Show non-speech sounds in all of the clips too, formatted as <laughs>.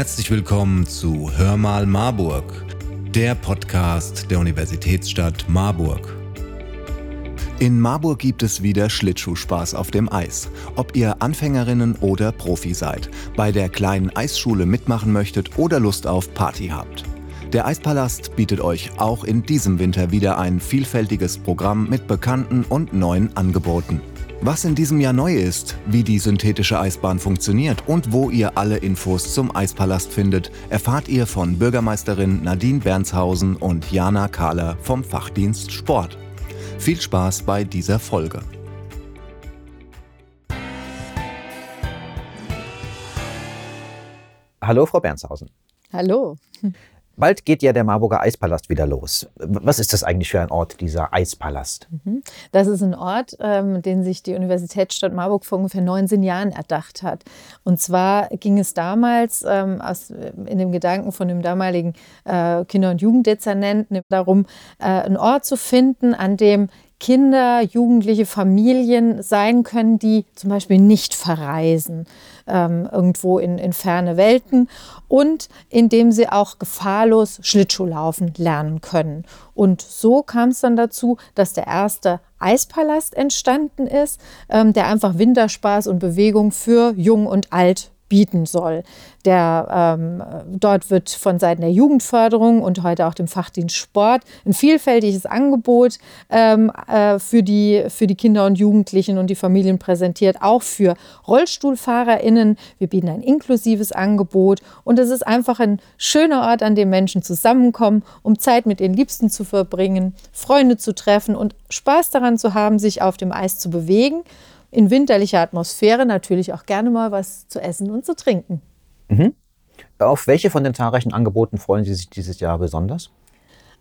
Herzlich willkommen zu Hör mal Marburg, der Podcast der Universitätsstadt Marburg. In Marburg gibt es wieder Schlittschuhspaß auf dem Eis. Ob ihr Anfängerinnen oder Profi seid, bei der kleinen Eisschule mitmachen möchtet oder Lust auf Party habt. Der Eispalast bietet euch auch in diesem Winter wieder ein vielfältiges Programm mit bekannten und neuen Angeboten. Was in diesem Jahr neu ist, wie die synthetische Eisbahn funktioniert und wo ihr alle Infos zum Eispalast findet, erfahrt ihr von Bürgermeisterin Nadine Bernshausen und Jana Kahler vom Fachdienst Sport. Viel Spaß bei dieser Folge. Hallo, Frau Bernshausen. Hallo. Bald geht ja der Marburger Eispalast wieder los. Was ist das eigentlich für ein Ort, dieser Eispalast? Mhm. Das ist ein Ort, ähm, den sich die Universitätsstadt Marburg vor ungefähr 19 Jahren erdacht hat. Und zwar ging es damals ähm, aus, in dem Gedanken von dem damaligen äh, Kinder- und Jugenddezernenten darum, äh, einen Ort zu finden, an dem Kinder, Jugendliche, Familien sein können, die zum Beispiel nicht verreisen, ähm, irgendwo in, in ferne Welten und indem sie auch gefahrlos Schlittschuhlaufen lernen können. Und so kam es dann dazu, dass der erste Eispalast entstanden ist, ähm, der einfach Winterspaß und Bewegung für Jung und Alt bieten soll. Der, ähm, dort wird von Seiten der Jugendförderung und heute auch dem Fachdienst Sport ein vielfältiges Angebot ähm, äh, für, die, für die Kinder und Jugendlichen und die Familien präsentiert, auch für RollstuhlfahrerInnen. Wir bieten ein inklusives Angebot und es ist einfach ein schöner Ort, an dem Menschen zusammenkommen, um Zeit mit ihren Liebsten zu verbringen, Freunde zu treffen und Spaß daran zu haben, sich auf dem Eis zu bewegen in winterlicher Atmosphäre natürlich auch gerne mal was zu essen und zu trinken. Mhm. Auf welche von den zahlreichen Angeboten freuen Sie sich dieses Jahr besonders?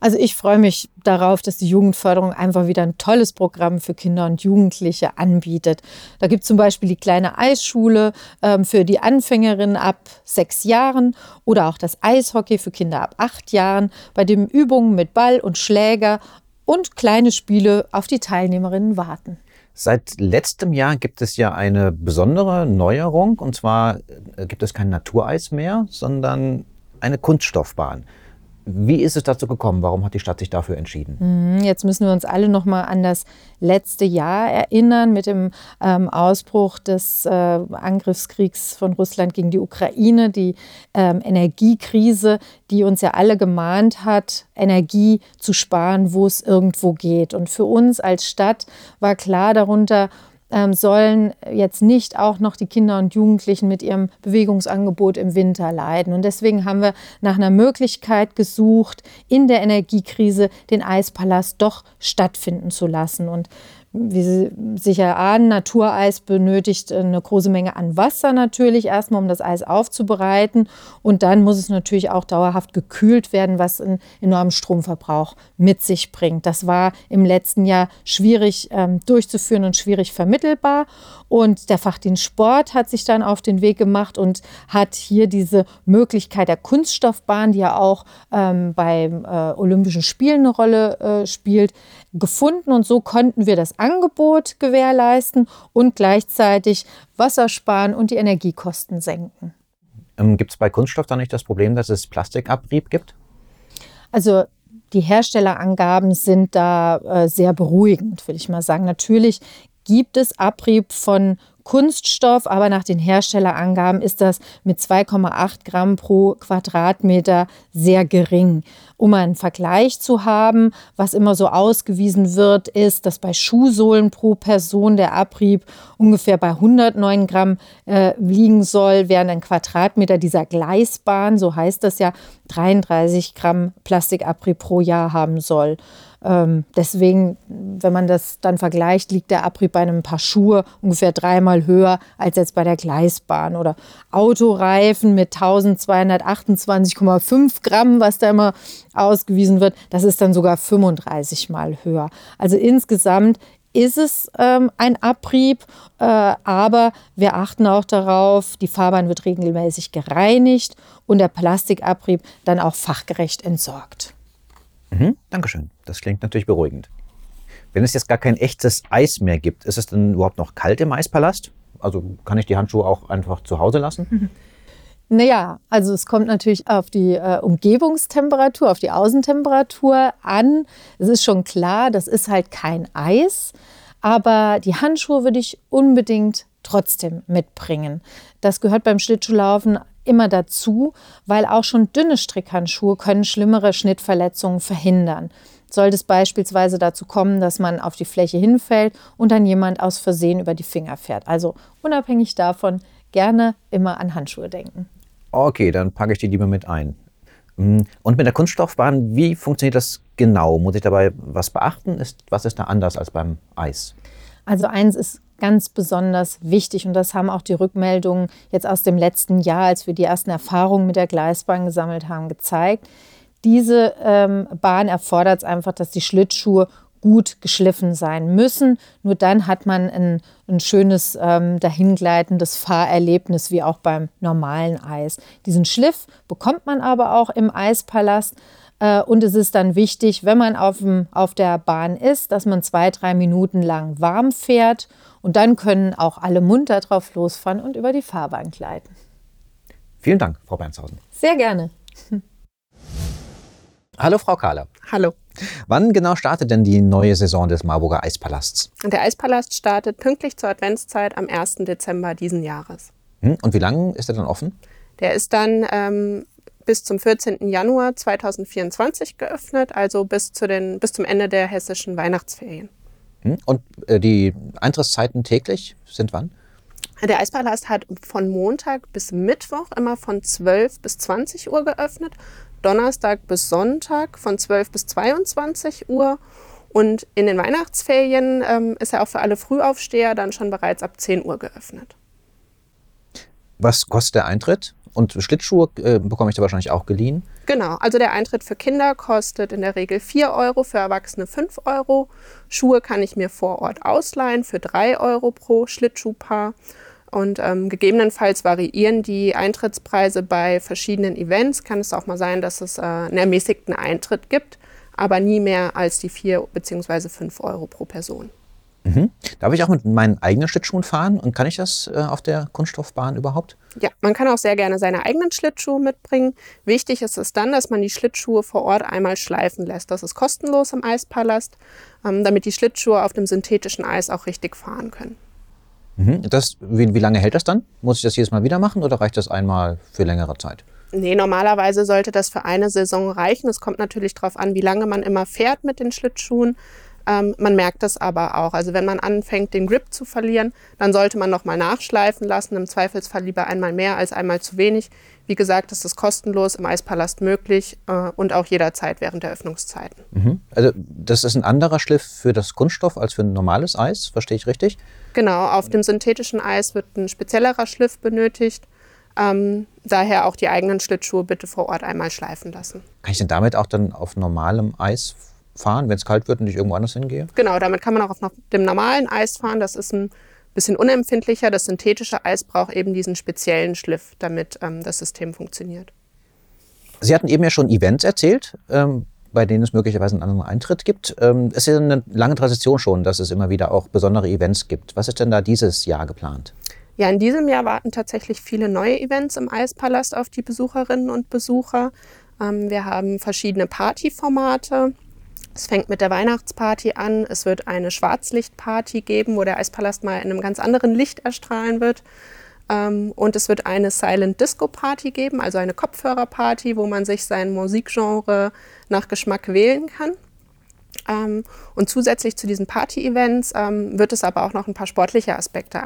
Also ich freue mich darauf, dass die Jugendförderung einfach wieder ein tolles Programm für Kinder und Jugendliche anbietet. Da gibt es zum Beispiel die kleine Eisschule ähm, für die Anfängerinnen ab sechs Jahren oder auch das Eishockey für Kinder ab acht Jahren, bei dem Übungen mit Ball und Schläger und kleine Spiele auf die Teilnehmerinnen warten. Seit letztem Jahr gibt es ja eine besondere Neuerung und zwar äh, gibt es kein Natureis mehr, sondern eine Kunststoffbahn. Wie ist es dazu gekommen? Warum hat die Stadt sich dafür entschieden? Mhm, jetzt müssen wir uns alle noch mal an das letzte Jahr erinnern mit dem ähm, Ausbruch des äh, Angriffskriegs von Russland gegen die Ukraine, die ähm, Energiekrise, die uns ja alle gemahnt hat, Energie zu sparen, wo es irgendwo geht. Und für uns als Stadt war klar darunter, ähm, sollen jetzt nicht auch noch die Kinder und Jugendlichen mit ihrem Bewegungsangebot im Winter leiden. Und deswegen haben wir nach einer Möglichkeit gesucht, in der Energiekrise den Eispalast doch stattfinden zu lassen. Und wie Sie sicher ahnen, Natureis benötigt eine große Menge an Wasser natürlich, erstmal um das Eis aufzubereiten. Und dann muss es natürlich auch dauerhaft gekühlt werden, was einen enormen Stromverbrauch mit sich bringt. Das war im letzten Jahr schwierig ähm, durchzuführen und schwierig vermittelbar. Und der Fachdienst Sport hat sich dann auf den Weg gemacht und hat hier diese Möglichkeit der Kunststoffbahn, die ja auch ähm, beim äh, Olympischen Spielen eine Rolle äh, spielt, gefunden. Und so konnten wir das Angebot gewährleisten und gleichzeitig Wasser sparen und die Energiekosten senken. Ähm, gibt es bei Kunststoff da nicht das Problem, dass es Plastikabrieb gibt? Also die Herstellerangaben sind da äh, sehr beruhigend, will ich mal sagen. Natürlich gibt es Abrieb von Kunststoff, aber nach den Herstellerangaben ist das mit 2,8 Gramm pro Quadratmeter sehr gering. Um einen Vergleich zu haben, was immer so ausgewiesen wird, ist, dass bei Schuhsohlen pro Person der Abrieb ungefähr bei 109 Gramm äh, liegen soll, während ein Quadratmeter dieser Gleisbahn, so heißt das ja, 33 Gramm Plastikabrieb pro Jahr haben soll. Ähm, deswegen, wenn man das dann vergleicht, liegt der Abrieb bei einem Paar Schuhe ungefähr dreimal höher als jetzt bei der Gleisbahn. Oder Autoreifen mit 1228,5 Gramm, was da immer ausgewiesen wird, das ist dann sogar 35 mal höher. Also insgesamt ist es ähm, ein Abrieb, äh, aber wir achten auch darauf, die Fahrbahn wird regelmäßig gereinigt und der Plastikabrieb dann auch fachgerecht entsorgt. Mhm, Dankeschön. Das klingt natürlich beruhigend. Wenn es jetzt gar kein echtes Eis mehr gibt, ist es denn überhaupt noch kalt im Eispalast? Also kann ich die Handschuhe auch einfach zu Hause lassen? Naja, also es kommt natürlich auf die äh, Umgebungstemperatur, auf die Außentemperatur an. Es ist schon klar, das ist halt kein Eis, aber die Handschuhe würde ich unbedingt trotzdem mitbringen. Das gehört beim Schlittschuhlaufen immer dazu, weil auch schon dünne Strickhandschuhe können schlimmere Schnittverletzungen verhindern. Sollte es beispielsweise dazu kommen, dass man auf die Fläche hinfällt und dann jemand aus Versehen über die Finger fährt. Also unabhängig davon gerne immer an Handschuhe denken. Okay, dann packe ich die lieber mit ein. Mm, und mit der Kunststoffbahn, wie funktioniert das genau? Muss ich dabei was beachten? Ist, was ist da anders als beim Eis? Also eins ist ganz besonders wichtig und das haben auch die Rückmeldungen jetzt aus dem letzten Jahr, als wir die ersten Erfahrungen mit der Gleisbahn gesammelt haben, gezeigt. Diese ähm, Bahn erfordert es einfach, dass die Schlittschuhe gut geschliffen sein müssen. Nur dann hat man ein, ein schönes ähm, dahingleitendes Fahrerlebnis wie auch beim normalen Eis. Diesen Schliff bekommt man aber auch im Eispalast. Äh, und es ist dann wichtig, wenn man auf, dem, auf der Bahn ist, dass man zwei, drei Minuten lang warm fährt. Und dann können auch alle munter drauf losfahren und über die Fahrbahn gleiten. Vielen Dank, Frau Bernshausen. Sehr gerne. <laughs> Hallo, Frau Kahler. Hallo. Wann genau startet denn die neue Saison des Marburger Eispalasts? Der Eispalast startet pünktlich zur Adventszeit am 1. Dezember diesen Jahres. Hm, und wie lange ist er dann offen? Der ist dann ähm, bis zum 14. Januar 2024 geöffnet, also bis, zu den, bis zum Ende der hessischen Weihnachtsferien. Hm, und äh, die Eintrittszeiten täglich sind wann? Der Eispalast hat von Montag bis Mittwoch immer von 12 bis 20 Uhr geöffnet Donnerstag bis Sonntag von 12 bis 22 Uhr. Und in den Weihnachtsferien ähm, ist er auch für alle Frühaufsteher dann schon bereits ab 10 Uhr geöffnet. Was kostet der Eintritt? Und Schlittschuhe äh, bekomme ich da wahrscheinlich auch geliehen? Genau, also der Eintritt für Kinder kostet in der Regel 4 Euro, für Erwachsene 5 Euro. Schuhe kann ich mir vor Ort ausleihen für 3 Euro pro Schlittschuhpaar. Und ähm, gegebenenfalls variieren die Eintrittspreise bei verschiedenen Events. Kann es auch mal sein, dass es äh, einen ermäßigten Eintritt gibt, aber nie mehr als die 4 bzw. 5 Euro pro Person. Mhm. Darf ich auch mit meinen eigenen Schlittschuhen fahren und kann ich das äh, auf der Kunststoffbahn überhaupt? Ja, man kann auch sehr gerne seine eigenen Schlittschuhe mitbringen. Wichtig ist es dann, dass man die Schlittschuhe vor Ort einmal schleifen lässt. Das ist kostenlos im Eispalast, ähm, damit die Schlittschuhe auf dem synthetischen Eis auch richtig fahren können. Mhm. Das, wie, wie lange hält das dann? Muss ich das jedes Mal wieder machen oder reicht das einmal für längere Zeit? Nee, normalerweise sollte das für eine Saison reichen. Es kommt natürlich darauf an, wie lange man immer fährt mit den Schlittschuhen. Ähm, man merkt das aber auch. Also wenn man anfängt, den Grip zu verlieren, dann sollte man nochmal nachschleifen lassen. Im Zweifelsfall lieber einmal mehr als einmal zu wenig. Wie gesagt, das ist kostenlos im Eispalast möglich äh, und auch jederzeit während der Öffnungszeiten. Mhm. Also das ist ein anderer Schliff für das Kunststoff als für ein normales Eis, verstehe ich richtig? Genau, auf dem synthetischen Eis wird ein speziellerer Schliff benötigt. Ähm, daher auch die eigenen Schlittschuhe bitte vor Ort einmal schleifen lassen. Kann ich denn damit auch dann auf normalem Eis fahren, wenn es kalt wird und ich irgendwo anders hingehe? Genau, damit kann man auch auf dem normalen Eis fahren. Das ist ein bisschen unempfindlicher. Das synthetische Eis braucht eben diesen speziellen Schliff, damit ähm, das System funktioniert. Sie hatten eben ja schon Events erzählt, ähm, bei denen es möglicherweise einen anderen Eintritt gibt. Ähm, es ist ja eine lange Tradition schon, dass es immer wieder auch besondere Events gibt. Was ist denn da dieses Jahr geplant? Ja, in diesem Jahr warten tatsächlich viele neue Events im Eispalast auf die Besucherinnen und Besucher. Ähm, wir haben verschiedene Partyformate. Es fängt mit der Weihnachtsparty an. Es wird eine Schwarzlichtparty geben, wo der Eispalast mal in einem ganz anderen Licht erstrahlen wird. Ähm, und es wird eine Silent Disco Party geben, also eine Kopfhörerparty, wo man sich sein Musikgenre nach Geschmack wählen kann. Ähm, und zusätzlich zu diesen Party-Events ähm, wird es aber auch noch ein paar sportliche Aspekte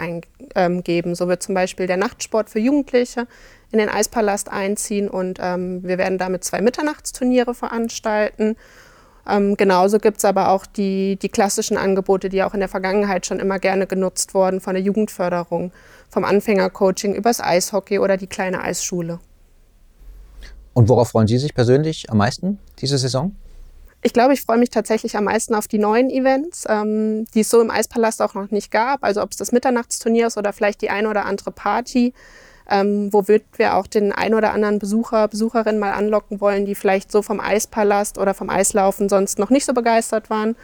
geben. So wird zum Beispiel der Nachtsport für Jugendliche in den Eispalast einziehen und wir werden damit zwei Mitternachtsturniere veranstalten. Ähm, genauso gibt es aber auch die, die klassischen Angebote, die auch in der Vergangenheit schon immer gerne genutzt wurden, von der Jugendförderung, vom Anfängercoaching übers Eishockey oder die kleine Eisschule. Und worauf freuen Sie sich persönlich am meisten diese Saison? Ich glaube, ich freue mich tatsächlich am meisten auf die neuen Events, ähm, die es so im Eispalast auch noch nicht gab. Also ob es das Mitternachtsturnier ist oder vielleicht die eine oder andere Party ähm, wo wir auch den ein oder anderen Besucher, Besucherin mal anlocken wollen, die vielleicht so vom Eispalast oder vom Eislaufen sonst noch nicht so begeistert waren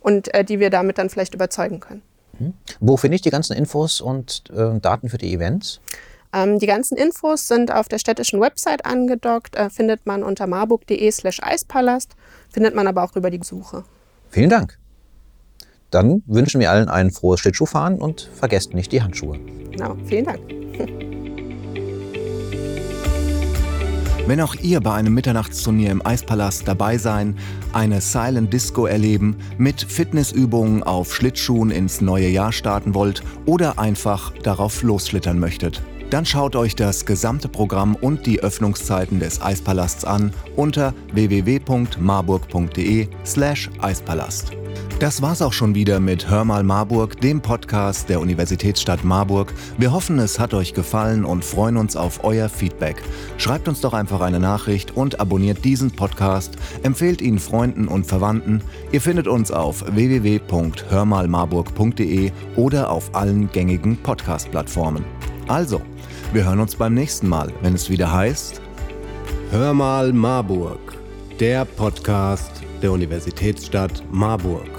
und äh, die wir damit dann vielleicht überzeugen können. Mhm. Wo finde ich die ganzen Infos und äh, Daten für die Events? Ähm, die ganzen Infos sind auf der städtischen Website angedockt, äh, findet man unter marburg.de slash Eispalast, findet man aber auch über die Suche. Vielen Dank. Dann wünschen wir allen ein frohes Schlittschuhfahren und vergesst nicht die Handschuhe. Genau, vielen Dank. <laughs> Wenn auch ihr bei einem Mitternachtsturnier im Eispalast dabei sein, eine Silent Disco erleben, mit Fitnessübungen auf Schlittschuhen ins neue Jahr starten wollt oder einfach darauf losschlittern möchtet, dann schaut euch das gesamte Programm und die Öffnungszeiten des Eispalasts an unter www.marburg.de/eispalast. Das war's auch schon wieder mit Hör mal Marburg, dem Podcast der Universitätsstadt Marburg. Wir hoffen, es hat euch gefallen und freuen uns auf euer Feedback. Schreibt uns doch einfach eine Nachricht und abonniert diesen Podcast, empfehlt ihn Freunden und Verwandten. Ihr findet uns auf www.hörmalmarburg.de oder auf allen gängigen Podcast-Plattformen. Also, wir hören uns beim nächsten Mal, wenn es wieder heißt Hör mal Marburg, der Podcast der Universitätsstadt Marburg.